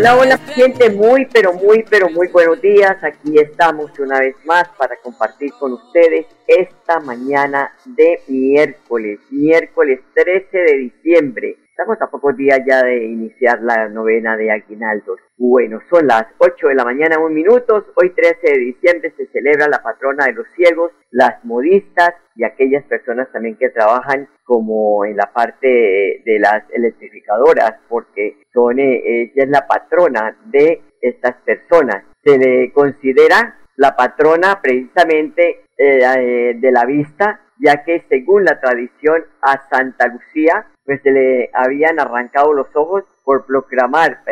Hola, hola gente, muy pero muy pero muy buenos días. Aquí estamos una vez más para compartir con ustedes esta mañana de miércoles, miércoles 13 de diciembre. Estamos a pocos días ya de iniciar la novena de aguinaldos. Bueno, son las 8 de la mañana, un minutos. Hoy 13 de diciembre se celebra la patrona de los ciegos, las modistas y aquellas personas también que trabajan como en la parte de las electrificadoras, porque son, eh, ella es la patrona de estas personas. Se le considera la patrona precisamente eh, eh, de la vista, ya que según la tradición a Santa Lucía, pues se le habían arrancado los ojos por proclamar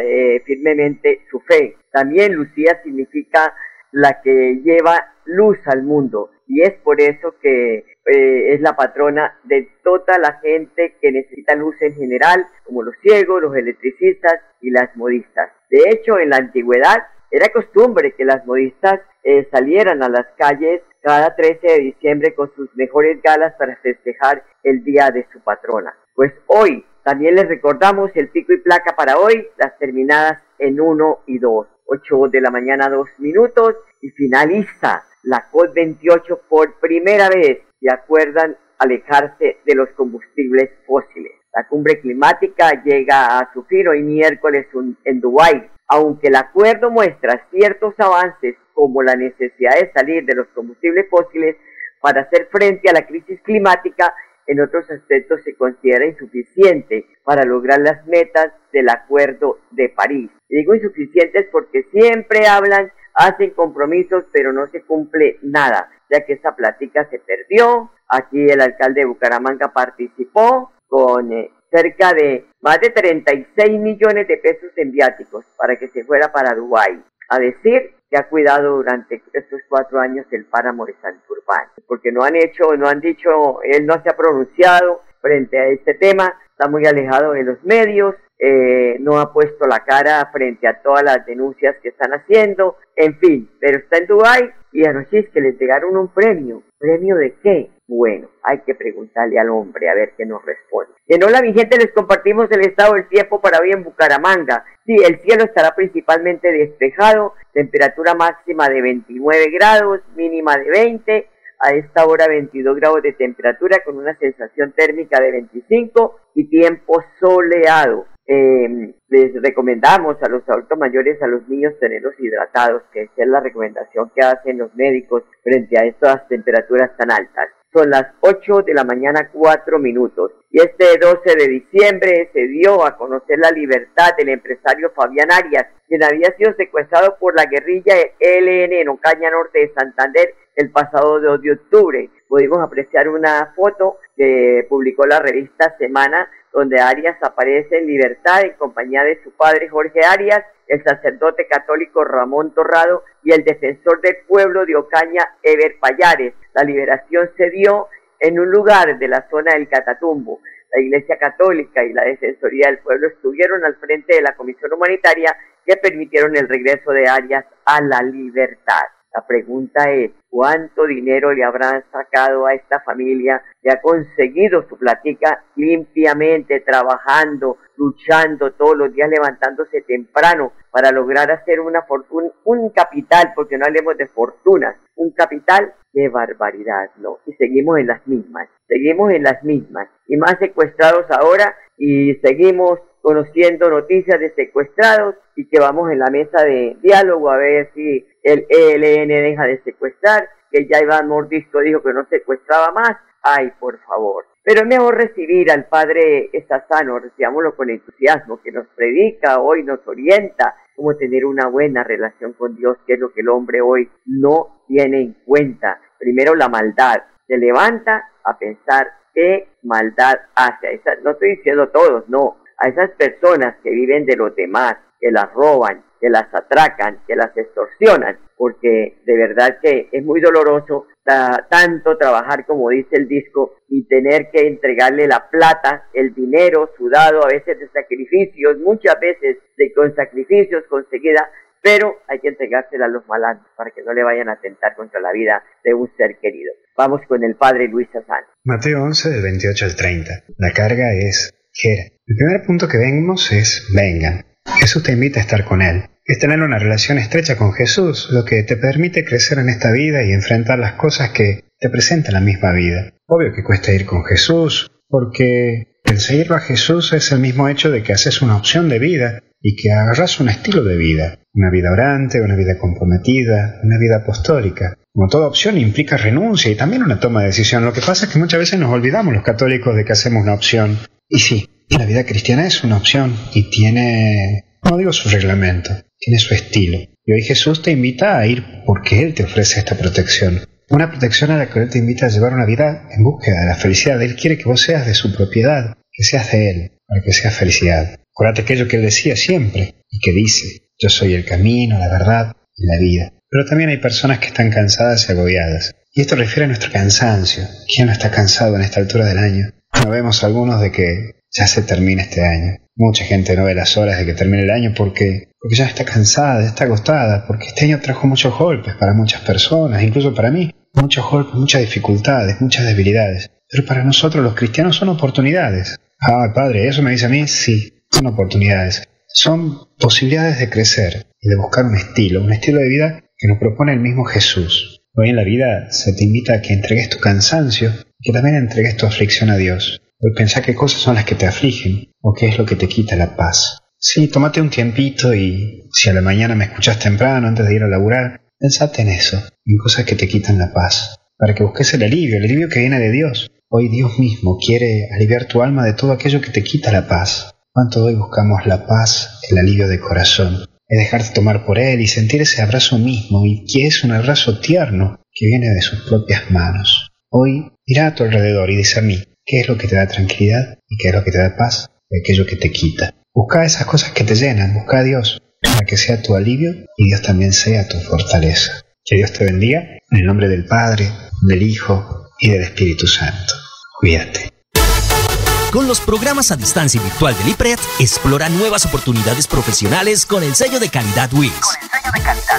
firmemente su fe. También Lucía significa la que lleva luz al mundo y es por eso que eh, es la patrona de toda la gente que necesita luz en general, como los ciegos, los electricistas y las modistas. De hecho, en la antigüedad era costumbre que las modistas eh, salieran a las calles cada 13 de diciembre con sus mejores galas para festejar el día de su patrona. Pues hoy también les recordamos el pico y placa para hoy, las terminadas en 1 y 2. 8 de la mañana 2 minutos y finaliza la COP28 por primera vez y acuerdan alejarse de los combustibles fósiles. La cumbre climática llega a su fin hoy miércoles en Dubái. Aunque el acuerdo muestra ciertos avances como la necesidad de salir de los combustibles fósiles para hacer frente a la crisis climática, en otros aspectos se considera insuficiente para lograr las metas del Acuerdo de París. digo insuficientes porque siempre hablan hacen compromisos, pero no se cumple nada, ya que esa plática se perdió. Aquí el alcalde de Bucaramanga participó con eh, cerca de más de 36 millones de pesos en viáticos para que se fuera para Dubái a decir que ha cuidado durante estos cuatro años el páramo de Santurbán, porque no han hecho, no han dicho, él no se ha pronunciado frente a este tema, está muy alejado de los medios, eh, no ha puesto la cara frente a todas las denuncias que están haciendo, en fin, pero está en Dubái y anoche que le llegaron un premio. ¿Premio de qué? Bueno, hay que preguntarle al hombre a ver qué nos responde. En Hola mi gente les compartimos el estado del tiempo para hoy en Bucaramanga. Sí, el cielo estará principalmente despejado, temperatura máxima de 29 grados, mínima de 20, a esta hora 22 grados de temperatura con una sensación térmica de 25 y tiempo soleado. Eh, les recomendamos a los adultos mayores, a los niños, tenerlos hidratados, que es la recomendación que hacen los médicos frente a estas temperaturas tan altas. Son las 8 de la mañana, 4 minutos. Y este 12 de diciembre se dio a conocer la libertad del empresario Fabián Arias, quien había sido secuestrado por la guerrilla LN en Ocaña Norte de Santander el pasado 2 de octubre. Pudimos apreciar una foto que publicó la revista Semana donde Arias aparece en libertad en compañía de su padre Jorge Arias, el sacerdote católico Ramón Torrado y el defensor del pueblo de Ocaña, Eber Payares. La liberación se dio en un lugar de la zona del Catatumbo. La Iglesia Católica y la Defensoría del Pueblo estuvieron al frente de la Comisión Humanitaria que permitieron el regreso de Arias a la libertad. La pregunta es, ¿cuánto dinero le habrán sacado a esta familia que ha conseguido su platica limpiamente, trabajando, luchando todos los días, levantándose temprano para lograr hacer una fortuna, un capital, porque no hablemos de fortuna, un capital de barbaridad, ¿no? Y seguimos en las mismas, seguimos en las mismas, y más secuestrados ahora, y seguimos conociendo noticias de secuestrados y que vamos en la mesa de diálogo a ver si el ELN deja de secuestrar que ya Iván Mordisco dijo que no secuestraba más. Ay, por favor. Pero es mejor recibir al Padre Esazano, recibámoslo con entusiasmo, que nos predica, hoy nos orienta cómo tener una buena relación con Dios, que es lo que el hombre hoy no tiene en cuenta. Primero la maldad, se levanta a pensar qué maldad hace. no estoy diciendo todos, no, a esas personas que viven de los demás, que las roban, que las atracan, que las extorsionan, porque de verdad que es muy doloroso tanto trabajar como dice el disco y tener que entregarle la plata, el dinero sudado a veces de sacrificios, muchas veces de con sacrificios conseguida, pero hay que entregársela a los malandros para que no le vayan a atentar contra la vida de un ser querido. Vamos con el padre Luis Sazán. Mateo 11 del 28 al 30. La carga es ligera. El primer punto que vemos es vengan. Jesús te invita a estar con Él. Es tener una relación estrecha con Jesús lo que te permite crecer en esta vida y enfrentar las cosas que te presentan la misma vida. Obvio que cuesta ir con Jesús, porque el seguirlo a Jesús es el mismo hecho de que haces una opción de vida y que agarras un estilo de vida, una vida orante, una vida comprometida, una vida apostólica. Como toda opción implica renuncia y también una toma de decisión. Lo que pasa es que muchas veces nos olvidamos los católicos de que hacemos una opción. Y sí, la vida cristiana es una opción y tiene, no digo su reglamento, tiene su estilo. Y hoy Jesús te invita a ir porque Él te ofrece esta protección. Una protección a la que Él te invita a llevar una vida en búsqueda de la felicidad. Él quiere que vos seas de su propiedad, que seas de Él, para que seas felicidad. Acuérdate aquello que Él decía siempre y que dice, yo soy el camino, la verdad y la vida. Pero también hay personas que están cansadas y agobiadas. Y esto refiere a nuestro cansancio. ¿Quién no está cansado en esta altura del año? No vemos algunos de que ya se termina este año. Mucha gente no ve las horas de que termine el año porque, porque ya está cansada, está agostada, porque este año trajo muchos golpes para muchas personas, incluso para mí. Muchos golpes, muchas dificultades, muchas debilidades. Pero para nosotros los cristianos son oportunidades. Ah, padre, ¿eso me dice a mí? Sí, son oportunidades. Son posibilidades de crecer y de buscar un estilo, un estilo de vida que nos propone el mismo Jesús. Hoy en la vida se te invita a que entregues tu cansancio y que también entregues tu aflicción a Dios. Hoy pensá qué cosas son las que te afligen o qué es lo que te quita la paz. Sí, tómate un tiempito y si a la mañana me escuchas temprano antes de ir a laburar, pensate en eso, en cosas que te quitan la paz, para que busques el alivio, el alivio que viene de Dios. Hoy Dios mismo quiere aliviar tu alma de todo aquello que te quita la paz. ¿Cuánto hoy buscamos la paz, el alivio de corazón? Es dejarte tomar por Él y sentir ese abrazo mismo y que es un abrazo tierno que viene de sus propias manos. Hoy mira a tu alrededor y discerní qué es lo que te da tranquilidad y qué es lo que te da paz y aquello que te quita. Busca esas cosas que te llenan, busca a Dios para que sea tu alivio y Dios también sea tu fortaleza. Que Dios te bendiga en el nombre del Padre, del Hijo y del Espíritu Santo. Cuídate. Con los programas a distancia virtual del IPRED, explora nuevas oportunidades profesionales con el sello de calidad WIS. Con el sello de calidad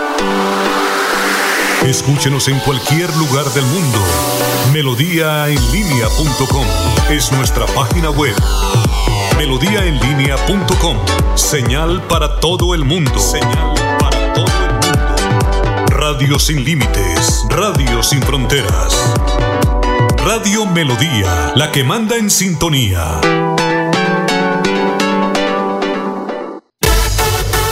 Escúchenos en cualquier lugar del mundo. Melodíaenlínea.com es nuestra página web. Melodíaenlínea.com. Señal para todo el mundo. Señal para todo el mundo. Radio sin límites. Radio sin fronteras. Radio Melodía, la que manda en sintonía.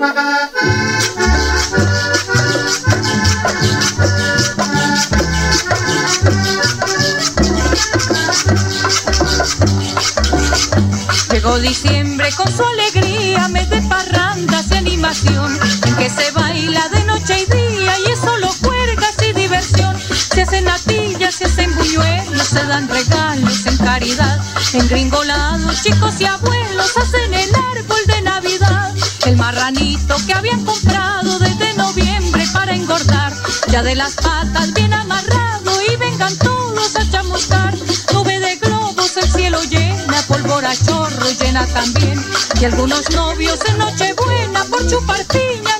Llegó diciembre con su alegría, mes de parrandas y animación, en que se baila de noche y día y es solo cuerdas y diversión. Se hacen natillas, se hacen buñuelos, se dan regalos en caridad. En gringolados, chicos y abuelos hacen el árbol de Navidad. El marranito que habían comprado desde noviembre para engordar, ya de las patas bien amarrado y vengan todos a chamuscar. Nube de globos, el cielo llena, pólvora chorro llena también. Y algunos novios en Nochebuena por chupar piña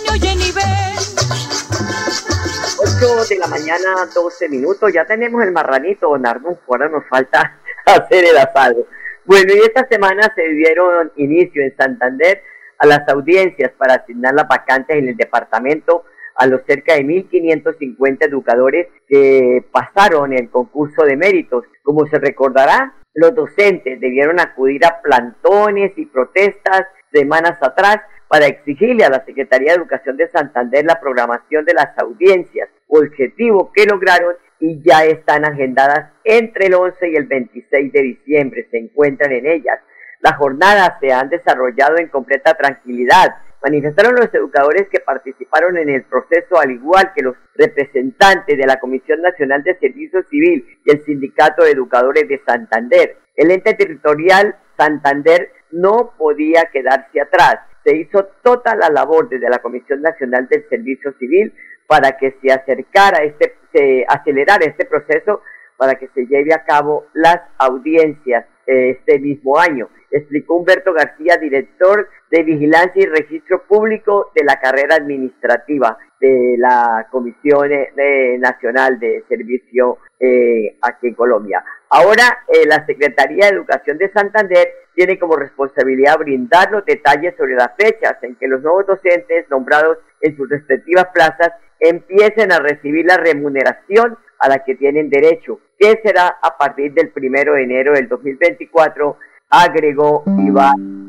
8 de la mañana, 12 minutos. Ya tenemos el marranito, don Ahora nos falta hacer el asado. Bueno, y esta semana se dieron inicio en Santander a las audiencias para asignar las vacantes en el departamento a los cerca de 1.550 educadores que pasaron el concurso de méritos. Como se recordará, los docentes debieron acudir a plantones y protestas semanas atrás para exigirle a la Secretaría de Educación de Santander la programación de las audiencias, objetivo que lograron y ya están agendadas entre el 11 y el 26 de diciembre. Se encuentran en ellas. Las jornadas se han desarrollado en completa tranquilidad. Manifestaron los educadores que participaron en el proceso, al igual que los representantes de la Comisión Nacional de Servicio Civil y el Sindicato de Educadores de Santander. El ente territorial Santander no podía quedarse atrás. Se hizo toda la labor desde la Comisión Nacional del Servicio Civil para que se acercara este, se acelerara este proceso para que se lleve a cabo las audiencias eh, este mismo año, explicó Humberto García, director de Vigilancia y Registro Público de la carrera administrativa de la Comisión eh, Nacional de Servicio eh, aquí en Colombia. Ahora, la Secretaría de Educación de Santander tiene como responsabilidad brindar los detalles sobre las fechas en que los nuevos docentes nombrados en sus respectivas plazas empiecen a recibir la remuneración a la que tienen derecho, que será a partir del primero de enero del 2024, agregó Iván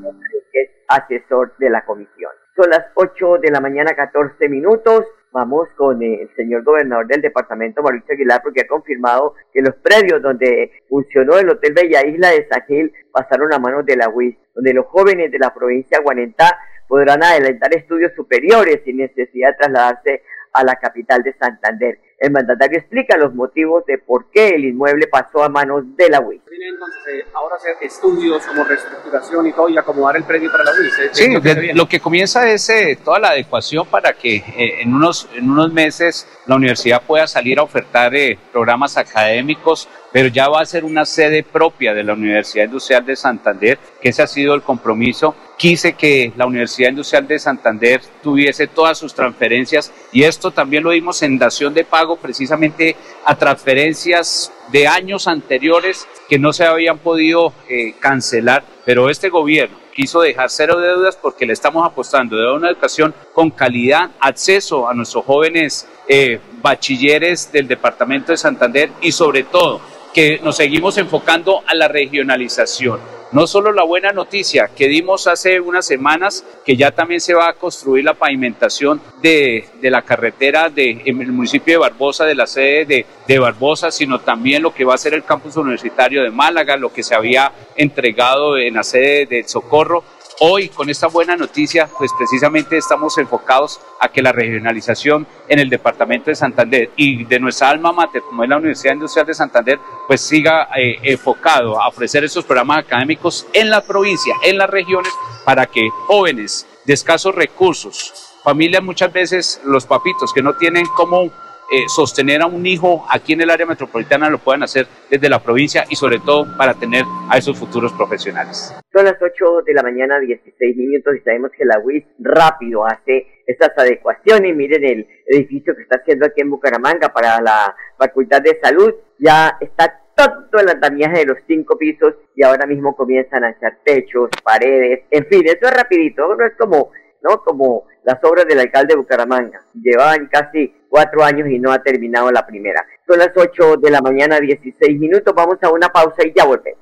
es asesor de la comisión. Son las 8 de la mañana, 14 minutos. Vamos con el señor gobernador del departamento, Mauricio Aguilar, porque ha confirmado que los predios donde funcionó el Hotel Bella Isla de Sagil pasaron a manos de la UIS, donde los jóvenes de la provincia de Guanentá podrán adelantar estudios superiores sin necesidad de trasladarse a la capital de Santander. El mandatario explica los motivos de por qué el inmueble pasó a manos de la UIS. Entonces, eh, ahora hacer estudios como reestructuración y todo y acomodar el predio para la UIS. ¿eh? Sí, lo, que comienza es eh, toda la adecuación para que en, unos, en unos meses la universidad pueda salir a ofertar programas académicos pero ya va a ser una sede propia de la Universidad Industrial de Santander, que ese ha sido el compromiso. Quise que la Universidad Industrial de Santander tuviese todas sus transferencias y esto también lo vimos en dación de pago precisamente a transferencias de años anteriores que no se habían podido eh, cancelar, pero este gobierno quiso dejar cero deudas porque le estamos apostando de una educación con calidad, acceso a nuestros jóvenes eh, bachilleres del departamento de Santander y sobre todo que nos seguimos enfocando a la regionalización. No solo la buena noticia que dimos hace unas semanas, que ya también se va a construir la pavimentación de, de la carretera de, en el municipio de Barbosa, de la sede de, de Barbosa, sino también lo que va a ser el campus universitario de Málaga, lo que se había entregado en la sede del Socorro Hoy, con esta buena noticia, pues precisamente estamos enfocados a que la regionalización en el departamento de Santander y de nuestra alma mater, como es la Universidad Industrial de Santander, pues siga eh, enfocado a ofrecer estos programas académicos en la provincia, en las regiones, para que jóvenes de escasos recursos, familias muchas veces, los papitos que no tienen cómo eh, sostener a un hijo aquí en el área metropolitana lo puedan hacer desde la provincia y sobre todo para tener a esos futuros profesionales. Son las 8 de la mañana, 16 minutos y sabemos que la UIS rápido hace estas adecuaciones. Miren el edificio que está haciendo aquí en Bucaramanga para la Facultad de Salud. Ya está todo el andamiaje de los cinco pisos y ahora mismo comienzan a echar techos, paredes, en fin, eso es rapidito, no es como, ¿no? Como las obras del alcalde de Bucaramanga. Llevaban casi cuatro años y no ha terminado la primera. Son las 8 de la mañana, 16 minutos. Vamos a una pausa y ya volvemos.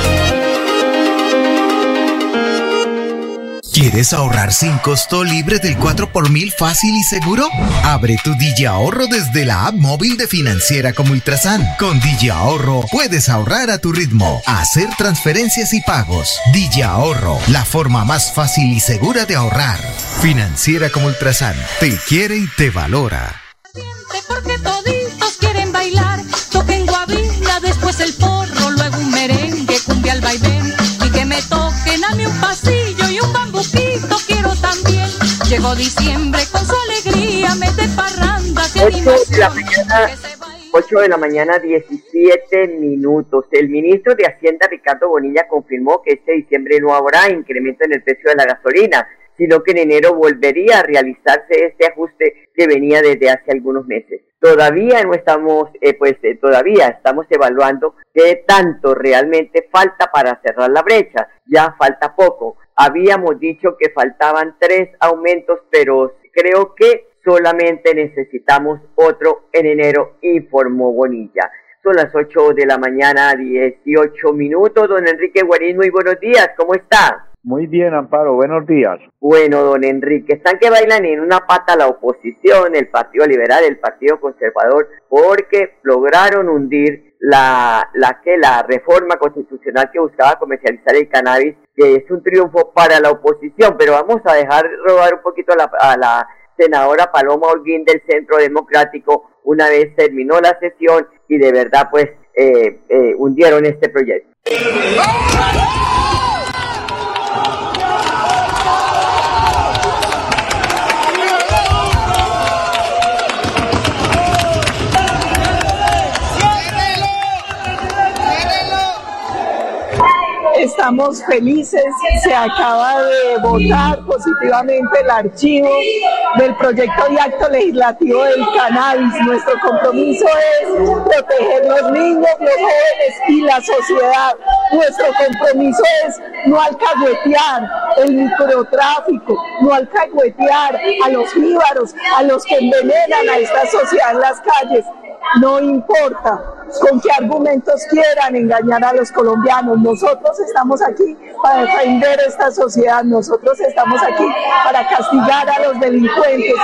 ¿Quieres ahorrar sin costo libre del 4 por mil fácil y seguro? Abre tu Digi Ahorro desde la app móvil de Financiera como Ultrasan. Con Digi Ahorro puedes ahorrar a tu ritmo, hacer transferencias y pagos. Digi Ahorro, la forma más fácil y segura de ahorrar. Financiera como Ultrasan, te quiere y te valora. Toditos Llegó diciembre con su alegría, mete parranda, se 8 de la mañana, 8 de la mañana, 17 minutos. El ministro de Hacienda, Ricardo Bonilla, confirmó que este diciembre no habrá incremento en el precio de la gasolina, sino que en enero volvería a realizarse este ajuste que venía desde hace algunos meses. Todavía no estamos, eh, pues eh, todavía estamos evaluando qué tanto realmente falta para cerrar la brecha. Ya falta poco. Habíamos dicho que faltaban tres aumentos, pero creo que solamente necesitamos otro en enero, informó Bonilla. Son las 8 de la mañana, 18 minutos. Don Enrique Guarín, muy buenos días, ¿cómo está? Muy bien, Amparo, buenos días. Bueno, don Enrique, están que bailan en una pata la oposición, el Partido Liberal, el Partido Conservador, porque lograron hundir la, la que la reforma constitucional que buscaba comercializar el cannabis, que es un triunfo para la oposición, pero vamos a dejar rodar un poquito a la, a la senadora Paloma Holguín del Centro Democrático una vez terminó la sesión y de verdad pues eh, eh, hundieron este proyecto. Estamos felices, se acaba de votar positivamente el archivo del proyecto de acto legislativo del cannabis. Nuestro compromiso es proteger los niños, los jóvenes y la sociedad. Nuestro compromiso es no alcahuetear el microtráfico, no alcahuetear a los jíbaros, a los que envenenan a esta sociedad en las calles. No importa con qué argumentos quieran engañar a los colombianos. Nosotros estamos aquí para defender esta sociedad, nosotros estamos aquí para castigar a los delincuentes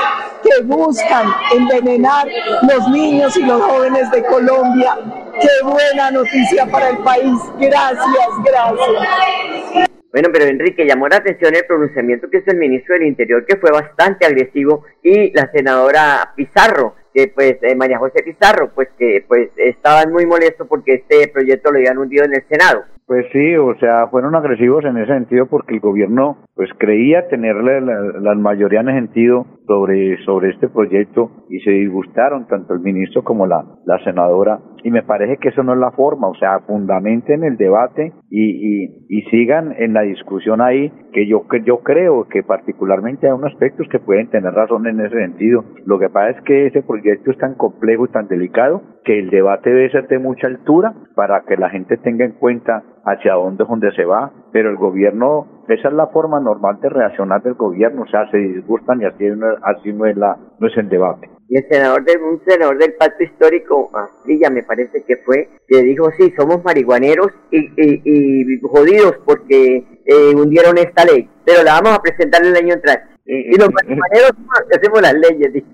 que buscan envenenar los niños y los jóvenes de Colombia. Qué buena noticia para el país. Gracias, gracias. Bueno, pero Enrique, llamó la atención el pronunciamiento que hizo el ministro del Interior, que fue bastante agresivo, y la senadora Pizarro, que pues eh, María José Pizarro, pues que pues estaban muy molestos porque este proyecto lo habían hundido en el Senado. Pues sí, o sea, fueron agresivos en ese sentido porque el gobierno pues creía tenerle la, mayoría en sentido sobre, sobre este proyecto y se disgustaron tanto el ministro como la, la senadora y me parece que eso no es la forma, o sea, fundamenten el debate y, y, y sigan en la discusión ahí, que yo, que yo creo que particularmente hay unos aspectos que pueden tener razón en ese sentido. Lo que pasa es que ese proyecto es tan complejo y tan delicado que el debate debe ser de mucha altura para que la gente tenga en cuenta hacia dónde es donde se va, pero el gobierno, esa es la forma normal de reaccionar del gobierno, o sea, se disgustan y así, así no, es la, no es el debate. Y el senador de, un senador del pacto histórico, Astilla me parece que fue, que dijo, sí, somos marihuaneros y, y, y jodidos porque eh, hundieron esta ley, pero la vamos a presentar el año entrante. Y, los marihuaneros hacemos las leyes, dijo.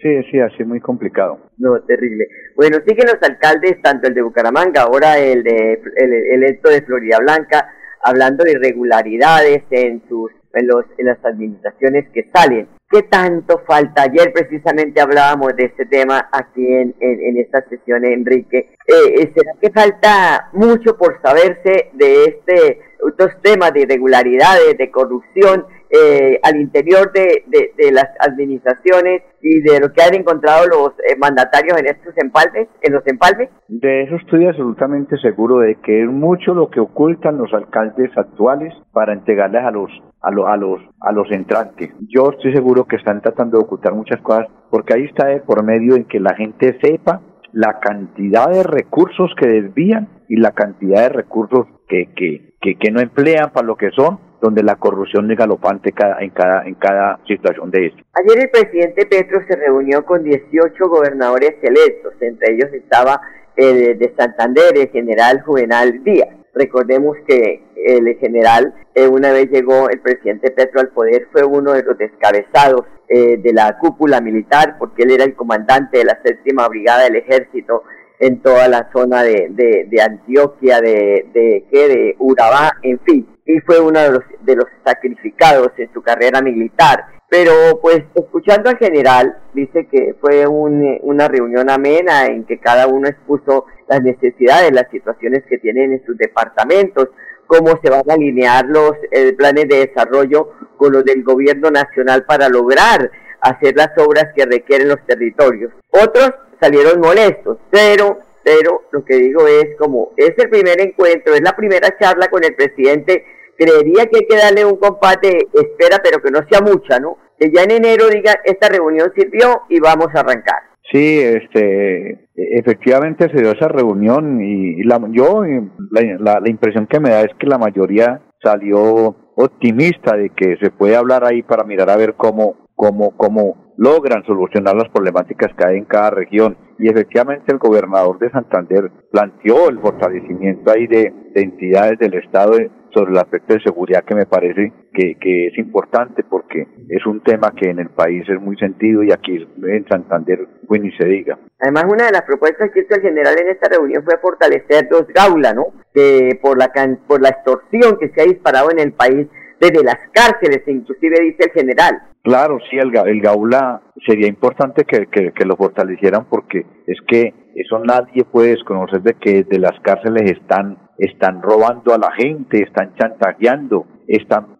Sí, sí, así muy complicado. No, terrible. Bueno, siguen los alcaldes, tanto el de Bucaramanga, ahora el de el electo de Florida Blanca, hablando de irregularidades en sus en, los, en las administraciones que salen. ¿Qué tanto falta? Ayer precisamente hablábamos de este tema aquí en, en, esta sesión, Enrique. Eh, ¿Será que falta mucho por saberse de este, estos temas de irregularidades, de corrupción eh, al interior de, de, las administraciones y de lo que han encontrado los eh, mandatarios en estos empalmes, en los empalmes? De eso estoy absolutamente seguro de que es mucho lo que ocultan los alcaldes actuales para entregarles a los a, a los a los entrantes. Yo estoy seguro que están tratando de ocultar muchas cosas porque ahí está de por medio en que la gente sepa la cantidad de recursos que desvían y la cantidad de recursos que, que, que, no emplean para lo que son, donde la corrupción es galopante cada, en, cada, en cada situación de esto. Ayer el presidente Petro se reunió con 18 gobernadores electos, entre ellos estaba el de Santander, el general Juvenal Díaz. Recordemos que el general, eh, una vez llegó el presidente Petro al poder, fue uno de los descabezados eh, de la cúpula militar, porque él era el comandante de la séptima brigada del ejército en toda la zona de, Antioquia, de, de, de Urabá, en fin, y fue uno de los, de los sacrificados en su carrera militar. Pero pues escuchando al general, dice que fue una reunión amena en que cada uno expuso las necesidades, las situaciones que tienen en sus departamentos, cómo se van a alinear los eh, planes de desarrollo con los del gobierno nacional para lograr hacer las obras que requieren los territorios. Otros salieron molestos, pero, pero lo que digo es como es el primer encuentro, es la primera charla con el presidente, creería que hay que darle un compate, espera, pero que no sea mucha, ¿no? Que ya en enero diga, esta reunión sirvió y vamos a arrancar. Sí, este, efectivamente se dio esa reunión y, la, yo, la, la impresión que me da es que la mayoría salió optimista de que se puede hablar ahí para mirar a ver cómo, cómo, cómo logran solucionar las problemáticas que hay en cada región. Y efectivamente el gobernador de Santander planteó el fortalecimiento ahí de, entidades del Estado sobre el aspecto de seguridad que me parece que, que, es importante porque es un tema que en el país es muy sentido y aquí en Santander pues ni se diga. Además una de las propuestas que hizo el general en esta reunión fue fortalecer los Gaula, ¿no? Que por la, por la extorsión que se ha disparado en el país desde las cárceles, inclusive dice el general. Claro, sí, el, el Gaula sería importante que, que, lo fortalecieran porque es que eso nadie puede desconocer de que desde las cárceles están, están robando a la gente, están chantajeando, están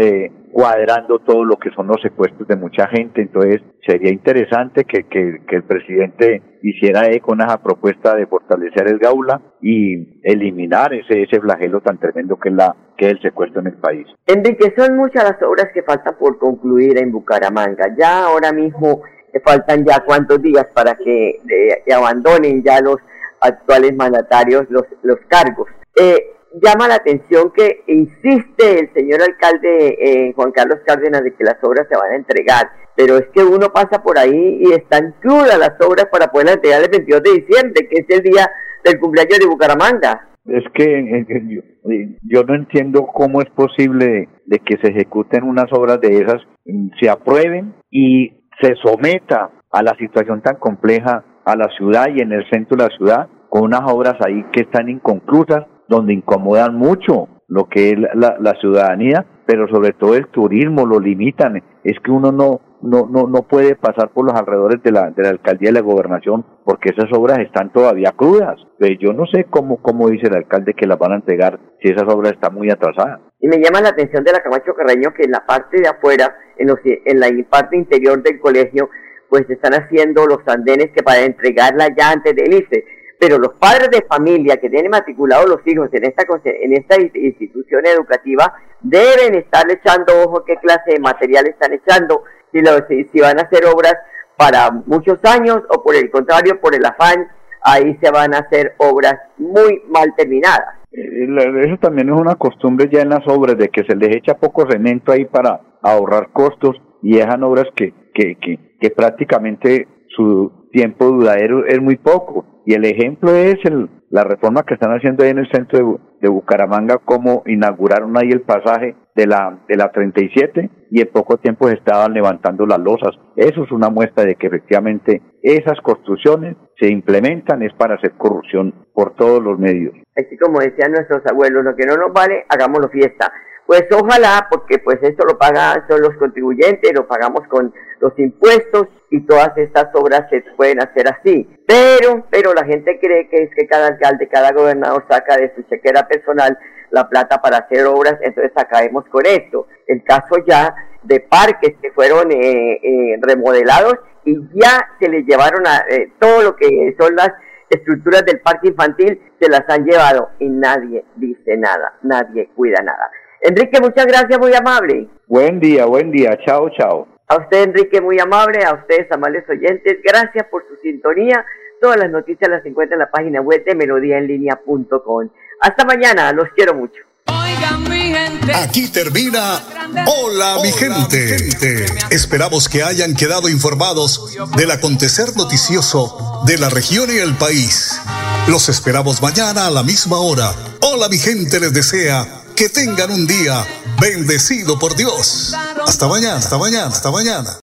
eh, cuadrando todo lo que son los secuestros de mucha gente. Entonces, sería interesante que, el presidente hiciera eco con esa propuesta de fortalecer el Gaula y eliminar ese, ese flagelo tan tremendo que es, la, que es el secuestro en el país. Enrique, son muchas las obras que faltan por concluir en Bucaramanga. Ya ahora mismo faltan ya cuántos días para que, abandonen ya los actuales mandatarios los, los cargos. Eh, llama la atención que insiste el señor alcalde eh, Juan Carlos Cárdenas de que las obras se van a entregar, pero es que uno pasa por ahí y están crudas las obras para poder entregar el 22 de diciembre, que es el día del cumpleaños de Bucaramanga. Es que eh, yo, no entiendo cómo es posible de que se ejecuten unas obras de esas, se aprueben y se someta a la situación tan compleja a la ciudad y en el centro de la ciudad con unas obras ahí que están inconclusas donde incomodan mucho lo que es la, ciudadanía, pero sobre todo el turismo lo limitan. Es que uno no, no, no, no puede pasar por los alrededores de la, de la alcaldía y la gobernación porque esas obras están todavía crudas. Pues yo no sé cómo, cómo dice el alcalde que las van a entregar si esas obras están muy atrasadas. Y me llama la atención de la Camacho Carreño que en la parte de afuera, en, los, en la parte interior del colegio, pues están haciendo los andenes que para entregarla ya antes del irse pero los padres de familia que tienen matriculados los hijos en esta, en esta institución educativa deben estar echando ojo qué clase de material están echando, si, si, van a hacer obras para muchos años o por el contrario, por el afán, ahí se van a hacer obras muy mal terminadas. Eh, eso también es una costumbre ya en las obras, de que se les echa poco cemento ahí para ahorrar costos y dejan obras que, que, que, que prácticamente su tiempo duradero es muy poco. Y el ejemplo es el, la reforma que están haciendo ahí en el centro de, Bucaramanga, como inauguraron ahí el pasaje de la, de la 37 y en poco tiempo se estaban levantando las losas. Eso es una muestra de que efectivamente esas construcciones se implementan es para hacer corrupción por todos los medios. Así como decían nuestros abuelos, lo que no nos vale, hagámoslo fiesta. Pues ojalá, porque pues esto lo pagan son los contribuyentes, lo pagamos con los impuestos y todas estas obras se pueden hacer así. Pero, pero la gente cree que es que cada alcalde, cada gobernador saca de su chequera personal la plata para hacer obras, entonces acabemos con esto. El caso ya de parques que fueron eh, eh, remodelados y ya se les llevaron a eh, todo lo que son las estructuras del parque infantil, se las han llevado y nadie dice nada, nadie cuida nada. Enrique, muchas gracias, muy amable. Buen día, buen día, chao, chao. A usted, Enrique, muy amable, a ustedes, amables oyentes, gracias por su sintonía. Todas las noticias las encuentran en la página web de melodíaenlínea.com. Hasta mañana, los quiero mucho. Aquí termina Hola, mi, gente. Esperamos que hayan quedado informados del acontecer noticioso de la región y el país. Los esperamos mañana a la misma hora. Hola mi gente les desea que tengan un día bendecido por Dios. Hasta mañana, hasta mañana, hasta mañana.